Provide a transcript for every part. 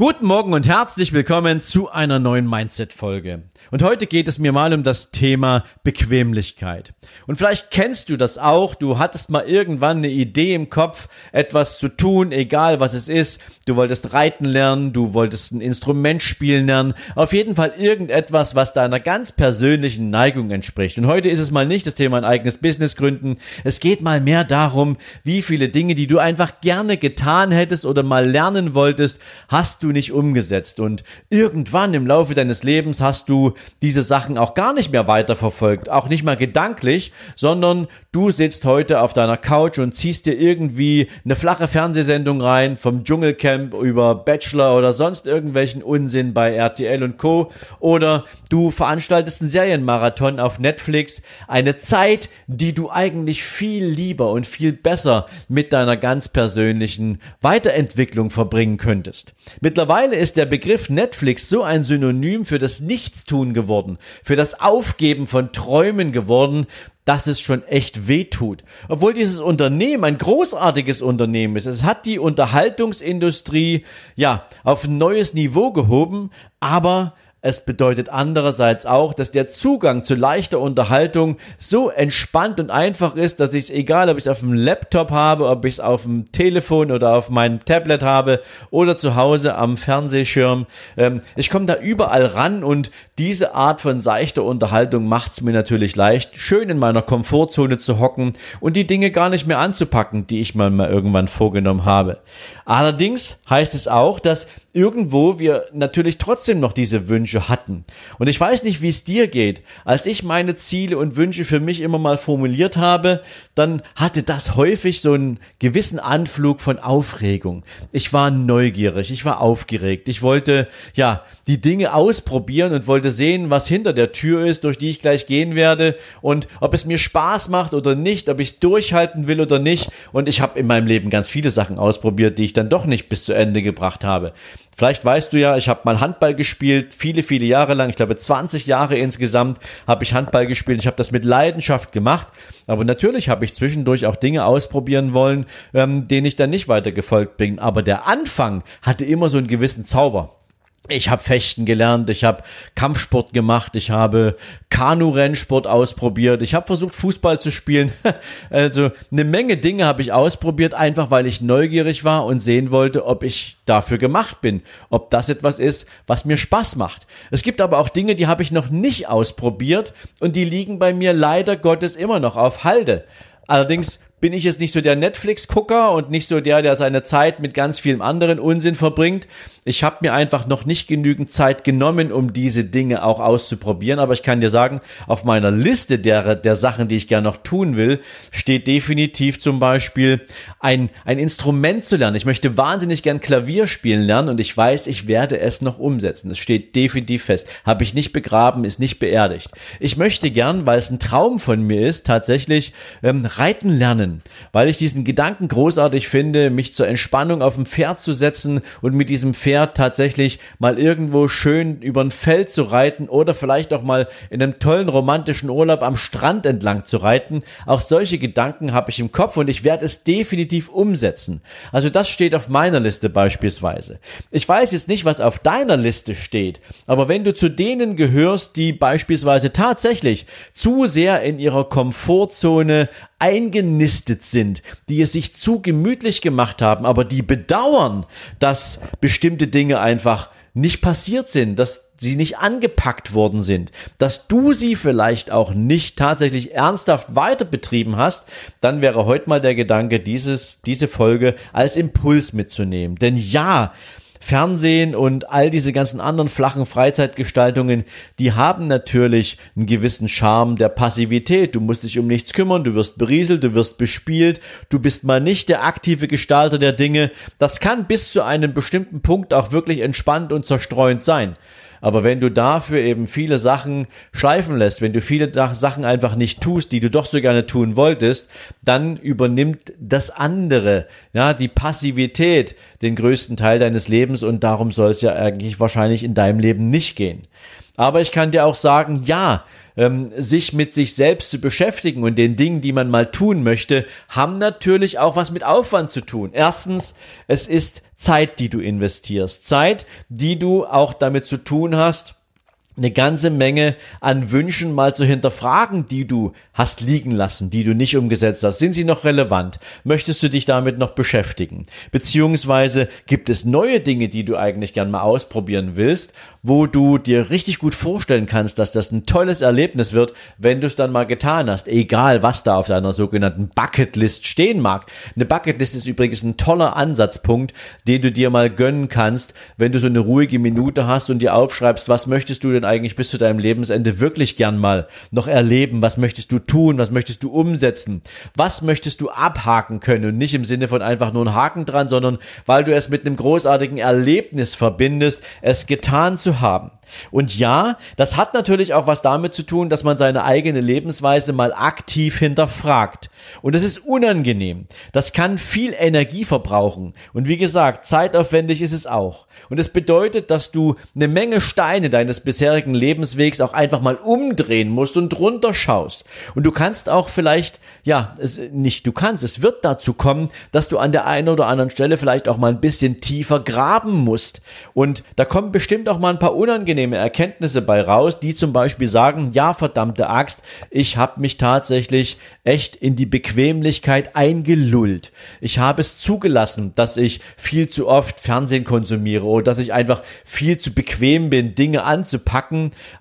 Guten Morgen und herzlich willkommen zu einer neuen Mindset-Folge. Und heute geht es mir mal um das Thema Bequemlichkeit. Und vielleicht kennst du das auch. Du hattest mal irgendwann eine Idee im Kopf, etwas zu tun, egal was es ist. Du wolltest reiten lernen, du wolltest ein Instrument spielen lernen. Auf jeden Fall irgendetwas, was deiner ganz persönlichen Neigung entspricht. Und heute ist es mal nicht das Thema ein eigenes Business gründen. Es geht mal mehr darum, wie viele Dinge, die du einfach gerne getan hättest oder mal lernen wolltest, hast du nicht umgesetzt. Und irgendwann im Laufe deines Lebens hast du diese Sachen auch gar nicht mehr weiterverfolgt, auch nicht mal gedanklich, sondern du sitzt heute auf deiner Couch und ziehst dir irgendwie eine flache Fernsehsendung rein, vom Dschungelcamp über Bachelor oder sonst irgendwelchen Unsinn bei RTL und Co. Oder du veranstaltest einen Serienmarathon auf Netflix, eine Zeit, die du eigentlich viel lieber und viel besser mit deiner ganz persönlichen Weiterentwicklung verbringen könntest. Mittlerweile ist der Begriff Netflix so ein Synonym für das Nichtstun geworden, für das Aufgeben von Träumen geworden, dass es schon echt weh tut. Obwohl dieses Unternehmen ein großartiges Unternehmen ist. Es hat die Unterhaltungsindustrie, ja, auf ein neues Niveau gehoben, aber es bedeutet andererseits auch, dass der Zugang zu leichter Unterhaltung so entspannt und einfach ist, dass ich es egal, ob ich es auf dem Laptop habe, ob ich es auf dem Telefon oder auf meinem Tablet habe oder zu Hause am Fernsehschirm. Ähm, ich komme da überall ran und diese Art von seichter Unterhaltung macht es mir natürlich leicht, schön in meiner Komfortzone zu hocken und die Dinge gar nicht mehr anzupacken, die ich mal, mal irgendwann vorgenommen habe. Allerdings heißt es auch, dass irgendwo wir natürlich trotzdem noch diese Wünsche hatten. Und ich weiß nicht, wie es dir geht. Als ich meine Ziele und Wünsche für mich immer mal formuliert habe, dann hatte das häufig so einen gewissen Anflug von Aufregung. Ich war neugierig, ich war aufgeregt. Ich wollte, ja, die Dinge ausprobieren und wollte sehen, was hinter der Tür ist, durch die ich gleich gehen werde und ob es mir Spaß macht oder nicht, ob ich es durchhalten will oder nicht. Und ich habe in meinem Leben ganz viele Sachen ausprobiert, die ich dann doch nicht bis zu Ende gebracht habe. Vielleicht weißt du ja, ich habe mal Handball gespielt, viele, viele Jahre lang, ich glaube 20 Jahre insgesamt habe ich Handball gespielt. Ich habe das mit Leidenschaft gemacht, aber natürlich habe ich zwischendurch auch Dinge ausprobieren wollen, ähm, denen ich dann nicht weiter gefolgt bin. Aber der Anfang hatte immer so einen gewissen Zauber. Ich habe Fechten gelernt, ich habe Kampfsport gemacht, ich habe Kanu-Rennsport ausprobiert, ich habe versucht Fußball zu spielen. also eine Menge Dinge habe ich ausprobiert, einfach weil ich neugierig war und sehen wollte, ob ich dafür gemacht bin, ob das etwas ist, was mir Spaß macht. Es gibt aber auch Dinge, die habe ich noch nicht ausprobiert und die liegen bei mir leider Gottes immer noch auf Halde. Allerdings bin ich jetzt nicht so der Netflix-Gucker und nicht so der, der seine Zeit mit ganz vielem anderen Unsinn verbringt. Ich habe mir einfach noch nicht genügend Zeit genommen, um diese Dinge auch auszuprobieren. Aber ich kann dir sagen, auf meiner Liste der, der Sachen, die ich gerne noch tun will, steht definitiv zum Beispiel ein, ein Instrument zu lernen. Ich möchte wahnsinnig gern Klavier spielen lernen und ich weiß, ich werde es noch umsetzen. Es steht definitiv fest. Habe ich nicht begraben, ist nicht beerdigt. Ich möchte gern, weil es ein Traum von mir ist, tatsächlich ähm, reiten lernen können, weil ich diesen Gedanken großartig finde, mich zur Entspannung auf dem Pferd zu setzen und mit diesem Pferd tatsächlich mal irgendwo schön über ein Feld zu reiten oder vielleicht auch mal in einem tollen romantischen Urlaub am Strand entlang zu reiten. Auch solche Gedanken habe ich im Kopf und ich werde es definitiv umsetzen. Also das steht auf meiner Liste beispielsweise. Ich weiß jetzt nicht, was auf deiner Liste steht, aber wenn du zu denen gehörst, die beispielsweise tatsächlich zu sehr in ihrer Komfortzone eingenistet sind, die es sich zu gemütlich gemacht haben, aber die bedauern, dass bestimmte Dinge einfach nicht passiert sind, dass sie nicht angepackt worden sind, dass du sie vielleicht auch nicht tatsächlich ernsthaft weiter betrieben hast, dann wäre heute mal der Gedanke, dieses, diese Folge als Impuls mitzunehmen. Denn ja, Fernsehen und all diese ganzen anderen flachen Freizeitgestaltungen, die haben natürlich einen gewissen Charme der Passivität. Du musst dich um nichts kümmern, du wirst berieselt, du wirst bespielt, du bist mal nicht der aktive Gestalter der Dinge. Das kann bis zu einem bestimmten Punkt auch wirklich entspannt und zerstreuend sein. Aber wenn du dafür eben viele Sachen schleifen lässt, wenn du viele Sachen einfach nicht tust, die du doch so gerne tun wolltest, dann übernimmt das andere, ja, die Passivität den größten Teil deines Lebens und darum soll es ja eigentlich wahrscheinlich in deinem Leben nicht gehen. Aber ich kann dir auch sagen, ja, ähm, sich mit sich selbst zu beschäftigen und den Dingen, die man mal tun möchte, haben natürlich auch was mit Aufwand zu tun. Erstens, es ist Zeit, die du investierst. Zeit, die du auch damit zu tun hast, eine ganze Menge an Wünschen mal zu hinterfragen, die du hast liegen lassen, die du nicht umgesetzt hast. Sind sie noch relevant? Möchtest du dich damit noch beschäftigen? Beziehungsweise gibt es neue Dinge, die du eigentlich gern mal ausprobieren willst, wo du dir richtig gut vorstellen kannst, dass das ein tolles Erlebnis wird, wenn du es dann mal getan hast. Egal, was da auf deiner sogenannten Bucketlist stehen mag. Eine Bucketlist ist übrigens ein toller Ansatzpunkt, den du dir mal gönnen kannst, wenn du so eine ruhige Minute hast und dir aufschreibst, was möchtest du denn eigentlich bis zu deinem Lebensende wirklich gern mal noch erleben? Was möchtest du tun? Was möchtest du umsetzen? Was möchtest du abhaken können? Und nicht im Sinne von einfach nur ein Haken dran, sondern weil du es mit einem großartigen Erlebnis verbindest, es getan zu haben. Und ja, das hat natürlich auch was damit zu tun, dass man seine eigene Lebensweise mal aktiv hinterfragt. Und das ist unangenehm. Das kann viel Energie verbrauchen. Und wie gesagt, zeitaufwendig ist es auch. Und es bedeutet, dass du eine Menge Steine deines bisherigen Lebenswegs auch einfach mal umdrehen musst und drunter schaust. Und du kannst auch vielleicht, ja, es, nicht du kannst, es wird dazu kommen, dass du an der einen oder anderen Stelle vielleicht auch mal ein bisschen tiefer graben musst. Und da kommen bestimmt auch mal ein paar unangenehme Erkenntnisse bei raus, die zum Beispiel sagen, ja, verdammte Axt, ich habe mich tatsächlich echt in die Bequemlichkeit eingelullt. Ich habe es zugelassen, dass ich viel zu oft Fernsehen konsumiere oder dass ich einfach viel zu bequem bin, Dinge anzupacken,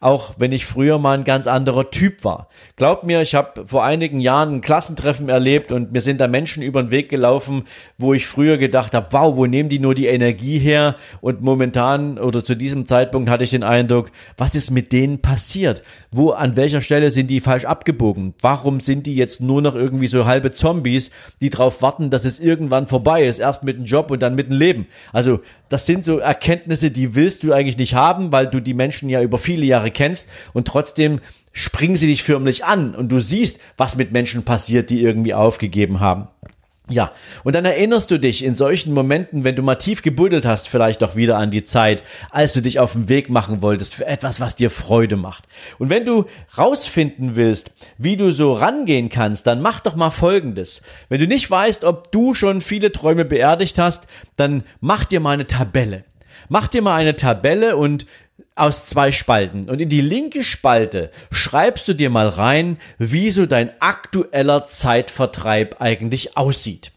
auch wenn ich früher mal ein ganz anderer Typ war. Glaub mir, ich habe vor einigen Jahren ein Klassentreffen erlebt und mir sind da Menschen über den Weg gelaufen, wo ich früher gedacht habe, wow, wo nehmen die nur die Energie her? Und momentan oder zu diesem Zeitpunkt hatte ich den Eindruck, was ist mit denen passiert? Wo, an welcher Stelle sind die falsch abgebogen? Warum sind die jetzt nur noch irgendwie so halbe Zombies, die darauf warten, dass es irgendwann vorbei ist? Erst mit dem Job und dann mit dem Leben. Also, das sind so Erkenntnisse, die willst du eigentlich nicht haben, weil du die Menschen ja über viele Jahre kennst und trotzdem springen sie dich förmlich an und du siehst, was mit Menschen passiert, die irgendwie aufgegeben haben. Ja, und dann erinnerst du dich in solchen Momenten, wenn du mal tief gebuddelt hast, vielleicht doch wieder an die Zeit, als du dich auf den Weg machen wolltest für etwas, was dir Freude macht. Und wenn du rausfinden willst, wie du so rangehen kannst, dann mach doch mal Folgendes. Wenn du nicht weißt, ob du schon viele Träume beerdigt hast, dann mach dir mal eine Tabelle. Mach dir mal eine Tabelle und aus zwei Spalten. Und in die linke Spalte schreibst du dir mal rein, wie so dein aktueller Zeitvertreib eigentlich aussieht.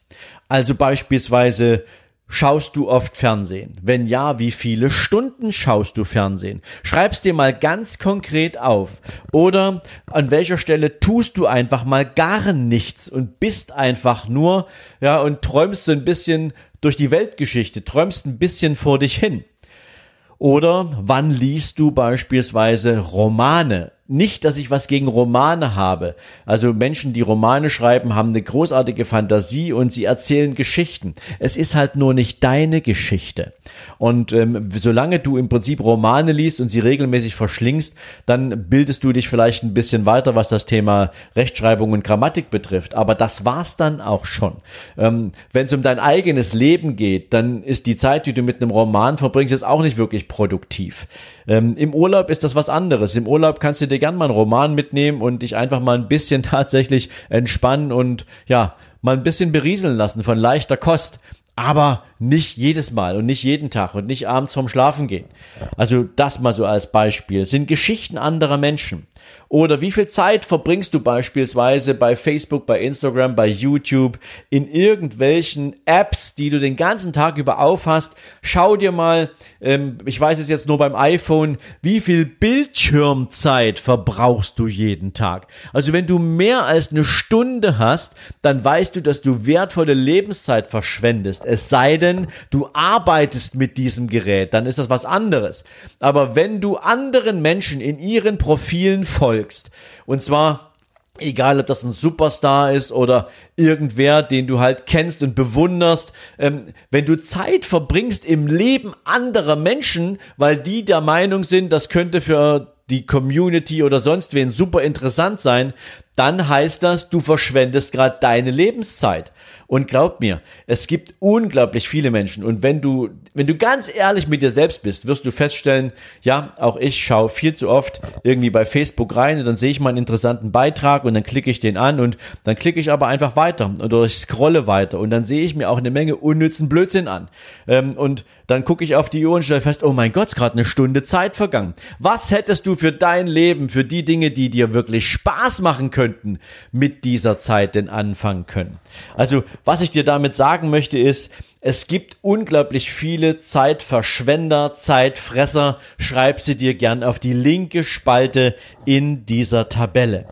Also beispielsweise, Schaust du oft Fernsehen? Wenn ja, wie viele Stunden schaust du Fernsehen? Schreib's dir mal ganz konkret auf. Oder an welcher Stelle tust du einfach mal gar nichts und bist einfach nur, ja, und träumst so ein bisschen durch die Weltgeschichte, träumst ein bisschen vor dich hin. Oder wann liest du beispielsweise Romane? Nicht, dass ich was gegen Romane habe. Also Menschen, die Romane schreiben, haben eine großartige Fantasie und sie erzählen Geschichten. Es ist halt nur nicht deine Geschichte. Und ähm, solange du im Prinzip Romane liest und sie regelmäßig verschlingst, dann bildest du dich vielleicht ein bisschen weiter, was das Thema Rechtschreibung und Grammatik betrifft. Aber das war's dann auch schon. Ähm, Wenn es um dein eigenes Leben geht, dann ist die Zeit, die du mit einem Roman verbringst, jetzt auch nicht wirklich produktiv. Ähm, Im Urlaub ist das was anderes. Im Urlaub kannst du dir gern mal einen Roman mitnehmen und dich einfach mal ein bisschen tatsächlich entspannen und ja, mal ein bisschen berieseln lassen von leichter Kost. Aber nicht jedes Mal und nicht jeden Tag und nicht abends vorm Schlafen gehen. Also das mal so als Beispiel. sind Geschichten anderer Menschen. Oder wie viel Zeit verbringst du beispielsweise bei Facebook, bei Instagram, bei YouTube, in irgendwelchen Apps, die du den ganzen Tag über aufhast? Schau dir mal, ähm, ich weiß es jetzt nur beim iPhone, wie viel Bildschirmzeit verbrauchst du jeden Tag? Also wenn du mehr als eine Stunde hast, dann weißt du, dass du wertvolle Lebenszeit verschwendest. Es sei denn, du arbeitest mit diesem Gerät, dann ist das was anderes. Aber wenn du anderen Menschen in ihren Profilen folgst, und zwar Egal, ob das ein Superstar ist oder irgendwer, den du halt kennst und bewunderst. Ähm, wenn du Zeit verbringst im Leben anderer Menschen, weil die der Meinung sind, das könnte für die Community oder sonst wen super interessant sein, dann heißt das, du verschwendest gerade deine Lebenszeit. Und glaub mir, es gibt unglaublich viele Menschen. Und wenn du, wenn du ganz ehrlich mit dir selbst bist, wirst du feststellen, ja, auch ich schaue viel zu oft irgendwie bei Facebook rein und dann sehe ich mal einen interessanten Beitrag und dann klicke ich den an und dann klicke ich aber einfach weiter oder ich scrolle weiter und dann sehe ich mir auch eine Menge unnützen Blödsinn an. Ähm, und dann gucke ich auf die Uhr und stelle fest, oh mein Gott, ist gerade eine Stunde Zeit vergangen. Was hättest du für dein Leben, für die Dinge, die dir wirklich Spaß machen könnten, mit dieser Zeit denn anfangen können? Also, was ich dir damit sagen möchte ist, es gibt unglaublich viele Zeitverschwender, Zeitfresser. Schreib sie dir gern auf die linke Spalte in dieser Tabelle.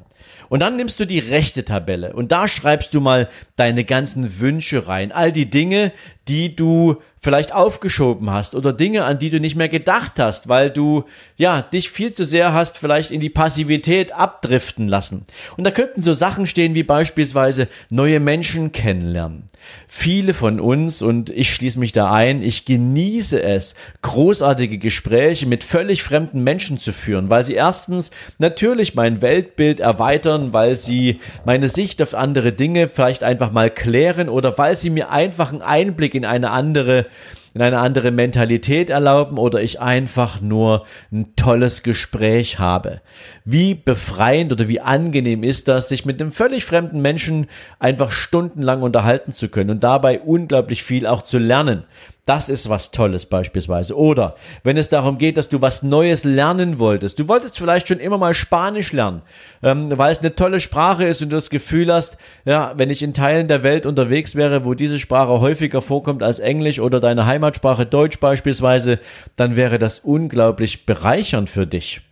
Und dann nimmst du die rechte Tabelle und da schreibst du mal deine ganzen Wünsche rein. All die Dinge, die du vielleicht aufgeschoben hast oder Dinge, an die du nicht mehr gedacht hast, weil du, ja, dich viel zu sehr hast vielleicht in die Passivität abdriften lassen. Und da könnten so Sachen stehen wie beispielsweise neue Menschen kennenlernen. Viele von uns, und ich schließe mich da ein, ich genieße es, großartige Gespräche mit völlig fremden Menschen zu führen, weil sie erstens natürlich mein Weltbild erweitern, weil sie meine Sicht auf andere Dinge vielleicht einfach mal klären oder weil sie mir einfach einen Einblick in eine andere in eine andere Mentalität erlauben oder ich einfach nur ein tolles Gespräch habe. Wie befreiend oder wie angenehm ist das, sich mit einem völlig fremden Menschen einfach stundenlang unterhalten zu können und dabei unglaublich viel auch zu lernen. Das ist was Tolles beispielsweise. Oder wenn es darum geht, dass du was Neues lernen wolltest. Du wolltest vielleicht schon immer mal Spanisch lernen, ähm, weil es eine tolle Sprache ist und du das Gefühl hast, ja, wenn ich in Teilen der Welt unterwegs wäre, wo diese Sprache häufiger vorkommt als Englisch oder deine Heimatsprache Deutsch beispielsweise, dann wäre das unglaublich bereichernd für dich.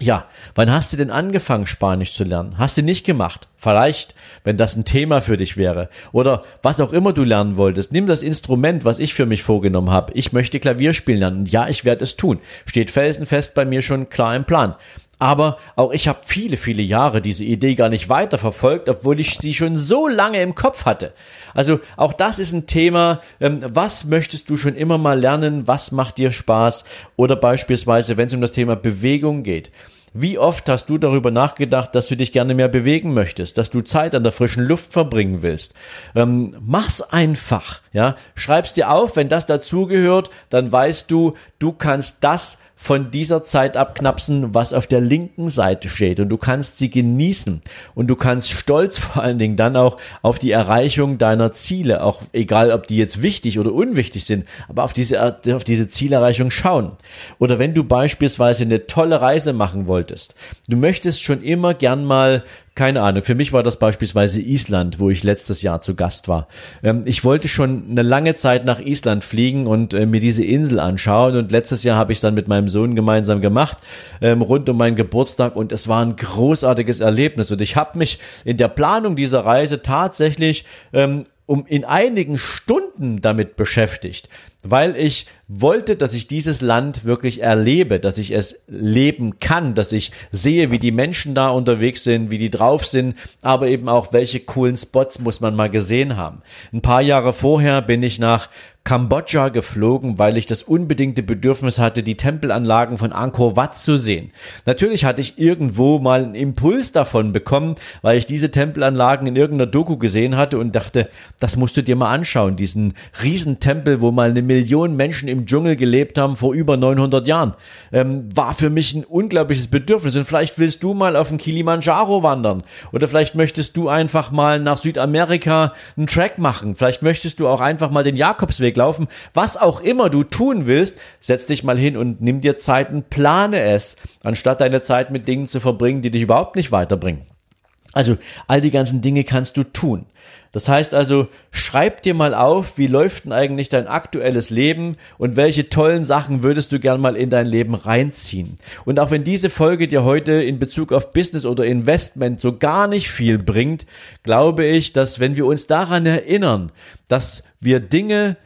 Ja, wann hast du denn angefangen, Spanisch zu lernen? Hast du nicht gemacht? Vielleicht, wenn das ein Thema für dich wäre. Oder was auch immer du lernen wolltest. Nimm das Instrument, was ich für mich vorgenommen habe. Ich möchte Klavier spielen lernen. Ja, ich werde es tun. Steht felsenfest bei mir schon klar im Plan. Aber auch ich habe viele, viele Jahre diese Idee gar nicht weiterverfolgt, obwohl ich sie schon so lange im Kopf hatte. Also auch das ist ein Thema. Ähm, was möchtest du schon immer mal lernen? Was macht dir Spaß? Oder beispielsweise, wenn es um das Thema Bewegung geht. Wie oft hast du darüber nachgedacht, dass du dich gerne mehr bewegen möchtest, dass du Zeit an der frischen Luft verbringen willst? Ähm, mach's einfach, ja. Schreib's dir auf, wenn das dazugehört, dann weißt du, du kannst das von dieser Zeit abknapsen, was auf der linken Seite steht. Und du kannst sie genießen. Und du kannst stolz vor allen Dingen dann auch auf die Erreichung deiner Ziele, auch egal ob die jetzt wichtig oder unwichtig sind, aber auf diese, auf diese Zielerreichung schauen. Oder wenn du beispielsweise eine tolle Reise machen wolltest, du möchtest schon immer gern mal keine Ahnung. Für mich war das beispielsweise Island, wo ich letztes Jahr zu Gast war. Ähm, ich wollte schon eine lange Zeit nach Island fliegen und äh, mir diese Insel anschauen. Und letztes Jahr habe ich es dann mit meinem Sohn gemeinsam gemacht, ähm, rund um meinen Geburtstag. Und es war ein großartiges Erlebnis. Und ich habe mich in der Planung dieser Reise tatsächlich ähm, um in einigen Stunden damit beschäftigt, weil ich wollte, dass ich dieses Land wirklich erlebe, dass ich es leben kann, dass ich sehe, wie die Menschen da unterwegs sind, wie die drauf sind, aber eben auch, welche coolen Spots muss man mal gesehen haben. Ein paar Jahre vorher bin ich nach Kambodscha geflogen, weil ich das unbedingte Bedürfnis hatte, die Tempelanlagen von Angkor Wat zu sehen. Natürlich hatte ich irgendwo mal einen Impuls davon bekommen, weil ich diese Tempelanlagen in irgendeiner Doku gesehen hatte und dachte, das musst du dir mal anschauen, diesen Riesentempel, wo mal eine Million Menschen im Dschungel gelebt haben vor über 900 Jahren, ähm, war für mich ein unglaubliches Bedürfnis und vielleicht willst du mal auf den Kilimanjaro wandern oder vielleicht möchtest du einfach mal nach Südamerika einen Track machen, vielleicht möchtest du auch einfach mal den Jakobsweg laufen. Was auch immer du tun willst, setz dich mal hin und nimm dir Zeit und plane es, anstatt deine Zeit mit Dingen zu verbringen, die dich überhaupt nicht weiterbringen. Also all die ganzen Dinge kannst du tun. Das heißt also, schreib dir mal auf, wie läuft denn eigentlich dein aktuelles Leben und welche tollen Sachen würdest du gern mal in dein Leben reinziehen. Und auch wenn diese Folge dir heute in Bezug auf Business oder Investment so gar nicht viel bringt, glaube ich, dass wenn wir uns daran erinnern, dass wir Dinge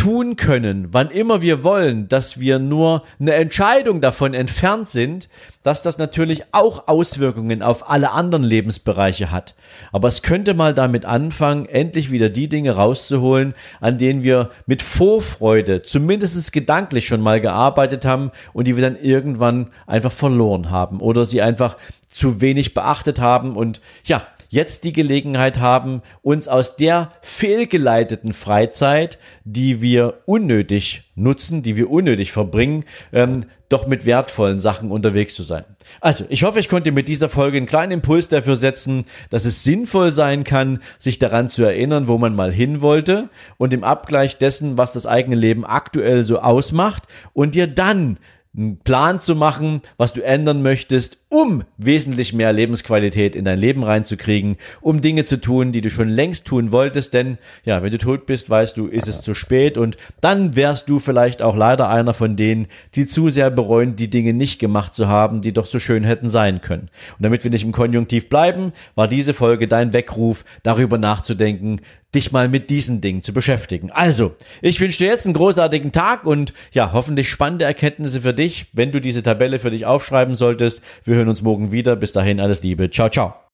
tun können, wann immer wir wollen, dass wir nur eine Entscheidung davon entfernt sind, dass das natürlich auch Auswirkungen auf alle anderen Lebensbereiche hat. Aber es könnte mal damit anfangen, endlich wieder die Dinge rauszuholen, an denen wir mit Vorfreude, zumindest gedanklich schon mal gearbeitet haben und die wir dann irgendwann einfach verloren haben oder sie einfach zu wenig beachtet haben und ja, jetzt die Gelegenheit haben, uns aus der fehlgeleiteten Freizeit, die wir unnötig nutzen, die wir unnötig verbringen, ähm, doch mit wertvollen Sachen unterwegs zu sein. Also, ich hoffe, ich konnte mit dieser Folge einen kleinen Impuls dafür setzen, dass es sinnvoll sein kann, sich daran zu erinnern, wo man mal hin wollte und im Abgleich dessen, was das eigene Leben aktuell so ausmacht und dir dann einen Plan zu machen, was du ändern möchtest, um wesentlich mehr Lebensqualität in dein Leben reinzukriegen, um Dinge zu tun, die du schon längst tun wolltest, denn ja, wenn du tot bist, weißt du, ist es zu spät. Und dann wärst du vielleicht auch leider einer von denen, die zu sehr bereuen, die Dinge nicht gemacht zu haben, die doch so schön hätten sein können. Und damit wir nicht im Konjunktiv bleiben, war diese Folge dein Weckruf, darüber nachzudenken, dich mal mit diesen Dingen zu beschäftigen. Also, ich wünsche dir jetzt einen großartigen Tag und ja, hoffentlich spannende Erkenntnisse für dich, wenn du diese Tabelle für dich aufschreiben solltest. Wir hören uns morgen wieder. Bis dahin alles Liebe. Ciao, ciao.